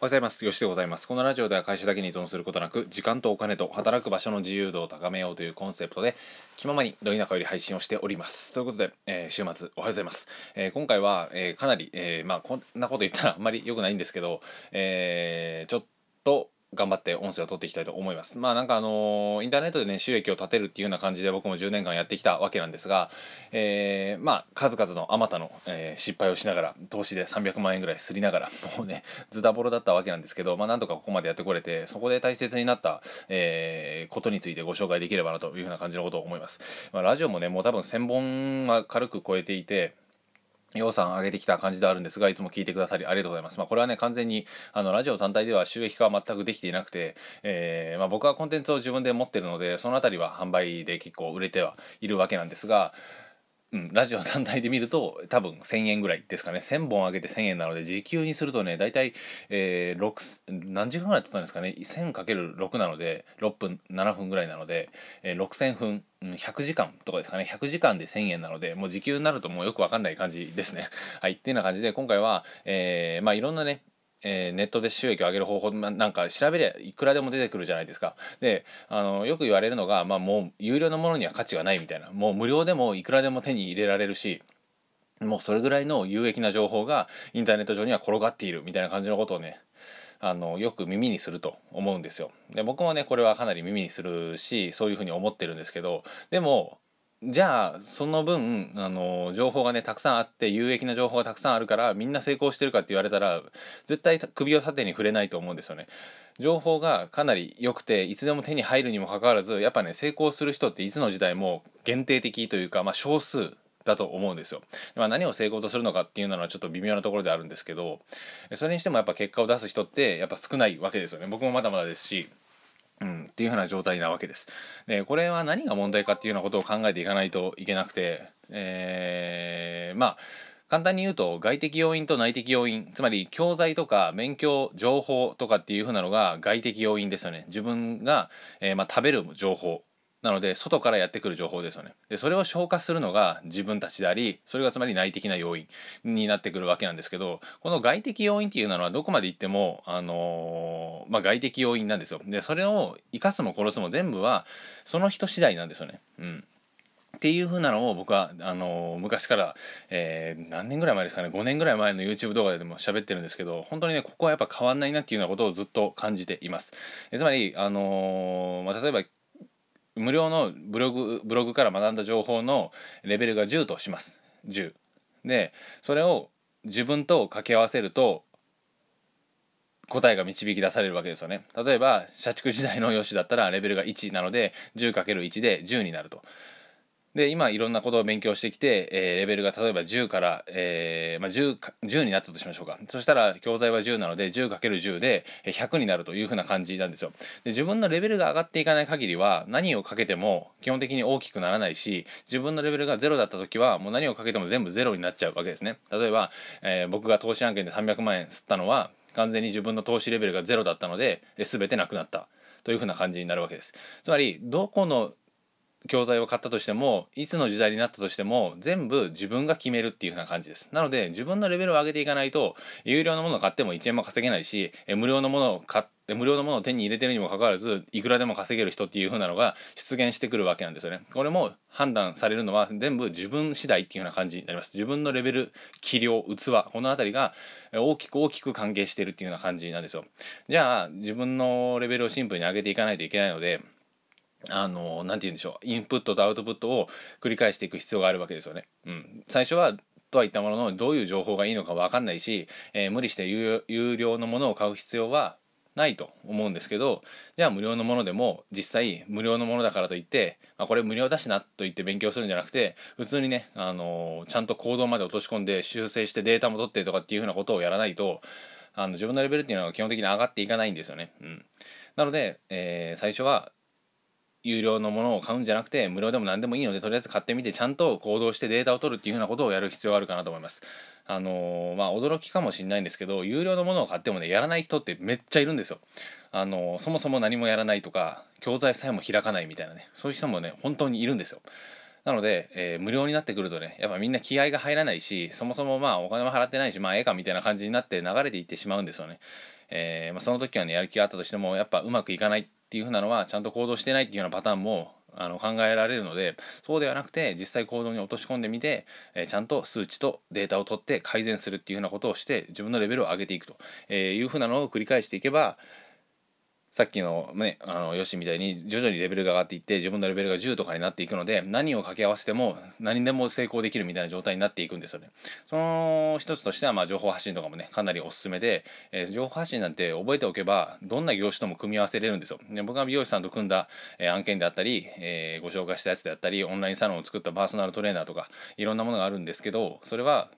おはようございます。吉でございます。このラジオでは会社だけに依存することなく、時間とお金と働く場所の自由度を高めようというコンセプトで、気ままにど田舎より配信をしております。ということで、えー週末おはようございます。えー今回は、えーかなり、えまあこんなこと言ったらあんまり良くないんですけど、えちょっと頑張って音声を取っていきたいと思います。まあなんかあのインターネットでね収益を立てるっていうような感じで僕も10年間やってきたわけなんですが、えーまあ数々のあまたの、えー失敗をしながら投資で300万円ぐらいすりながらもうねズタボロだったわけなんですけど、まあなんとかここまでやってこれてそこで大切になった、えーことについてご紹介できればなというふうな感じのことを思います。まあ、ラジオもねもう多分1000本は軽く超えていて予算上げてきた感じではあるんですがいつも聞いてくださりありがとうございます。まあ、これはね完全にあのラジオ単体では収益化は全くできていなくて、えーまあ、僕はコンテンツを自分で持ってるのでそのあたりは販売で結構売れてはいるわけなんですが、うん、ラジオ単体で見ると多分1000円ぐらいですかね。1000本上げて1000円なので時給にするとね大体、えー、6何時間ぐらい取ったんですかね。1000×6 なので6分7分ぐらいなので、えー6000分100時間とかですかね。100時間で1000円なのでもう時給になるともうよくわかんない感じですね。はい。っていうような感じで今回は、えーまあいろんなねえーネットで収益を上げる方法なんか調べりゃいくらでも出てくるじゃないですか。であのよく言われるのが、まあ、もう有料のものには価値がないみたいなもう無料でもいくらでも手に入れられるしもうそれぐらいの有益な情報がインターネット上には転がっているみたいな感じのことをねあのよく耳にすると思うんですよ。で僕もねこれはかなり耳にするしそういうふうに思ってるんですけどでもじゃあその分あの情報がねたくさんあって有益な情報がたくさんあるからみんな成功してるかって言われたら絶対首を縦に触れないと思うんですよね。情報がかなり良くていつでも手に入るにもかかわらずやっぱね成功する人っていつの時代も限定的というか、まあ、少数だと思うんですよ。まあ、何を成功とするのかっていうのはちょっと微妙なところであるんですけどそれにしてもやっぱ結果を出す人ってやっぱ少ないわけですよね。僕もまだまだですし、っていうような状態なわけです。でこれは何が問題かっていうようなことを考えていかないといけなくて、えーまあ簡単に言うと外的要因と内的要因つまり教材とか勉強情報とかっていうふうなのが外的要因ですよね自分が、えーまあ、食べる情報なので外からやってくる情報ですよね。でそれを消化するのが自分たちでありそれがつまり内的な要因になってくるわけなんですけどこの外的要因っていうのはどこまでいっても、あのーまあ、外的要因なんですよ。でそれを生かすも殺すも全部はその人次第なんですよね。うん。っていう風なのを僕はあのー昔から、えー何年ぐらい前ですかね。5年ぐらい前の YouTube 動画でも喋ってるんですけど本当にねここはやっぱ変わんないなっていうようなことをずっと感じています。えつまりあのーまあ、例えば無料のブログブログから学んだ情報のレベルが10とします。10でそれを自分と掛け合わせると答えが導き出されるわけですよね。例えば社畜時代のよしだったらレベルが1なので 10×1 で10になると。で今いろんなことを勉強してきて、えーレベルが例えば10から、えーまあ、10, か10になったとしましょうか。そしたら教材は10なので 10×10 で100になるというふうな感じなんですよ。で自分のレベルが上がっていかない限りは何をかけても基本的に大きくならないし自分のレベルが0だった時はもう何をかけても全部0になっちゃうわけですね。例えば、えー僕が投資案件で300万円吸ったのは完全に自分の投資レベルが0だったので全てなくなった。というふうな感じになるわけです。つまりどこの教材を買ったとしてもいつの時代になったとしても全部自分が決めるっていう風な感じです。なので自分のレベルを上げていかないと有料のものを買っても1円も稼げないしえ無料のものを買って無料のものを手に入れてるにもかかわらずいくらでも稼げる人っていう風なのが出現してくるわけなんですよね。これも判断されるのは全部自分次第っていう風な感じになります。自分のレベル器量器この辺りがえ大きく大きく関係してるっていうような感じなんですよ。じゃあ自分のレベルをシンプルに上げていかないといけないのであのなんて言うんでしょうインプットとアウトプットを繰り返していく必要があるわけですよね。うん、最初はとは言ったもののどういう情報がいいのか分かんないし、えー無理して有有料のものを買う必要はないと思うんですけどじゃあ無料のものでも実際無料のものだからといって、まあ、これ無料だしなと言って勉強するんじゃなくて普通にね、あのーちゃんと行動まで落とし込んで修正してデータも取ってとかっていうふうなことをやらないとあの自分のレベルっていうのは基本的に上がっていかないんですよね。うん、なので、えー最初は有料のものを買うんじゃなくて無料でも何でもいいのでとりあえず買ってみてちゃんと行動してデータを取るっていうふうなことをやる必要があるかなと思います。あのーまあ驚きかもしれないんですけど有料のものを買ってもねやらない人ってめっちゃいるんですよ。あのーそもそも何もやらないとか教材さえも開かないみたいなねそういう人もね本当にいるんですよ。なので、えー、無料になってくるとねやっぱみんな気合が入らないしそもそもまあお金も払ってないしまあええかみたいな感じになって流れていってしまうんですよね。えー、まあ、その時はねやる気があったとしてもやっぱうまくいかないっていうふうなのはちゃんと行動してないっていうようなパターンもあの考えられるのでそうではなくて実際行動に落とし込んでみて、えー、ちゃんと数値とデータを取って改善するっていうふうなことをして自分のレベルを上げていくというふうなのを繰り返していけばさっきのねあのよしみたいに徐々にレベルが上がっていって自分のレベルが10とかになっていくので何を掛け合わせても何でも成功できるみたいな状態になっていくんですよね。その一つとしてはまあ情報発信とかもねかなりおすすめで、えー、情報発信なんて覚えておけばどんな業種とも組み合わせれるんですよ。で僕が美容師さんと組んだ、えー、案件であったり、えー、ご紹介したやつであったりオンラインサロンを作ったパーソナルトレーナーとかいろんなものがあるんですけどそれは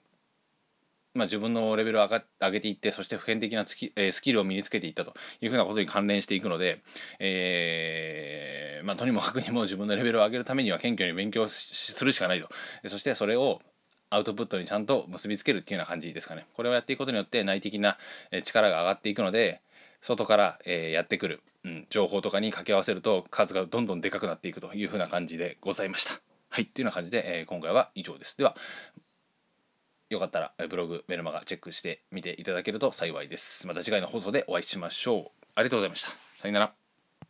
まあ、自分のレベルを上げていってそして普遍的なスキ,、えスキルを身につけていったというふうなことに関連していくので、えーまあ、とにもかくにも自分のレベルを上げるためには謙虚に勉強するしかないとそしてそれをアウトプットにちゃんと結びつけるっていうような感じですかねこれをやっていくことによって内的な力が上がっていくので外から、え、やってくる、うん、情報とかに掛け合わせると数がどんどんでかくなっていくというふうな感じでございました。はい、というような感じで、え、今回は以上です。ではよかったらブログメルマガチェックしてみていただけると幸いです。また次回の放送でお会いしましょう。ありがとうございました。さよなら。